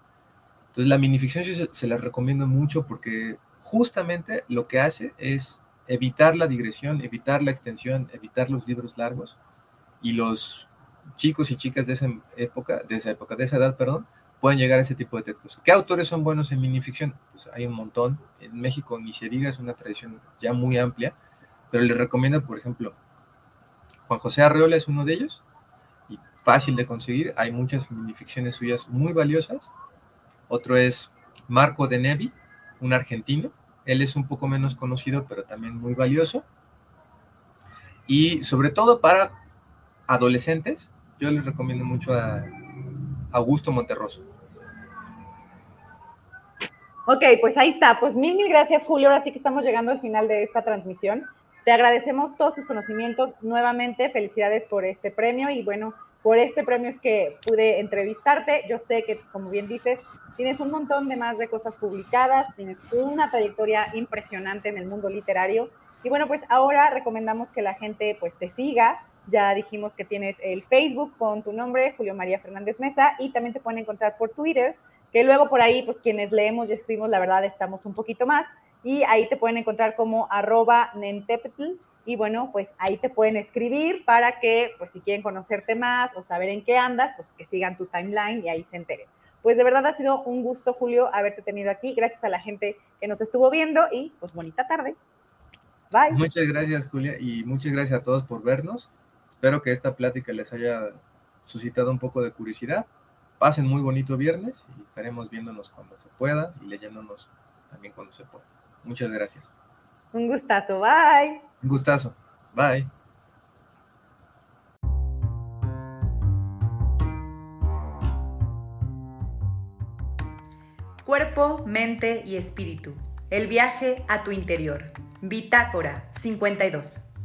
Entonces la minificción se, se las recomiendo mucho porque justamente lo que hace es evitar la digresión, evitar la extensión, evitar los libros largos y los chicos y chicas de esa época, de esa época, de esa edad, perdón, pueden llegar a ese tipo de textos. ¿Qué autores son buenos en minificción? Pues hay un montón. En México ni se diga, es una tradición ya muy amplia, pero les recomiendo, por ejemplo, Juan José Arreola es uno de ellos, fácil de conseguir. Hay muchas minificciones suyas muy valiosas. Otro es Marco de Nevi, un argentino. Él es un poco menos conocido, pero también muy valioso. Y sobre todo para adolescentes, yo les recomiendo mucho a Augusto Monterroso. Ok, pues ahí está. Pues mil, mil gracias, Julio. Ahora sí que estamos llegando al final de esta transmisión. Te agradecemos todos tus conocimientos nuevamente. Felicidades por este premio y bueno, por este premio es que pude entrevistarte. Yo sé que, como bien dices, tienes un montón de más de cosas publicadas, tienes una trayectoria impresionante en el mundo literario. Y bueno, pues ahora recomendamos que la gente pues te siga, ya dijimos que tienes el Facebook con tu nombre, Julio María Fernández Mesa, y también te pueden encontrar por Twitter, que luego por ahí, pues quienes leemos y escribimos, la verdad, estamos un poquito más, y ahí te pueden encontrar como arroba y bueno, pues ahí te pueden escribir para que, pues si quieren conocerte más o saber en qué andas, pues que sigan tu timeline y ahí se enteren. Pues de verdad ha sido un gusto, Julio, haberte tenido aquí. Gracias a la gente que nos estuvo viendo y pues bonita tarde. Bye. Muchas gracias, Julia, y muchas gracias a todos por vernos. Espero que esta plática les haya suscitado un poco de curiosidad. Pasen muy bonito viernes y estaremos viéndonos cuando se pueda y leyéndonos también cuando se pueda. Muchas gracias. Un gustazo, bye. Un gustazo, bye. Cuerpo, mente y espíritu. El viaje a tu interior. Bitácora 52.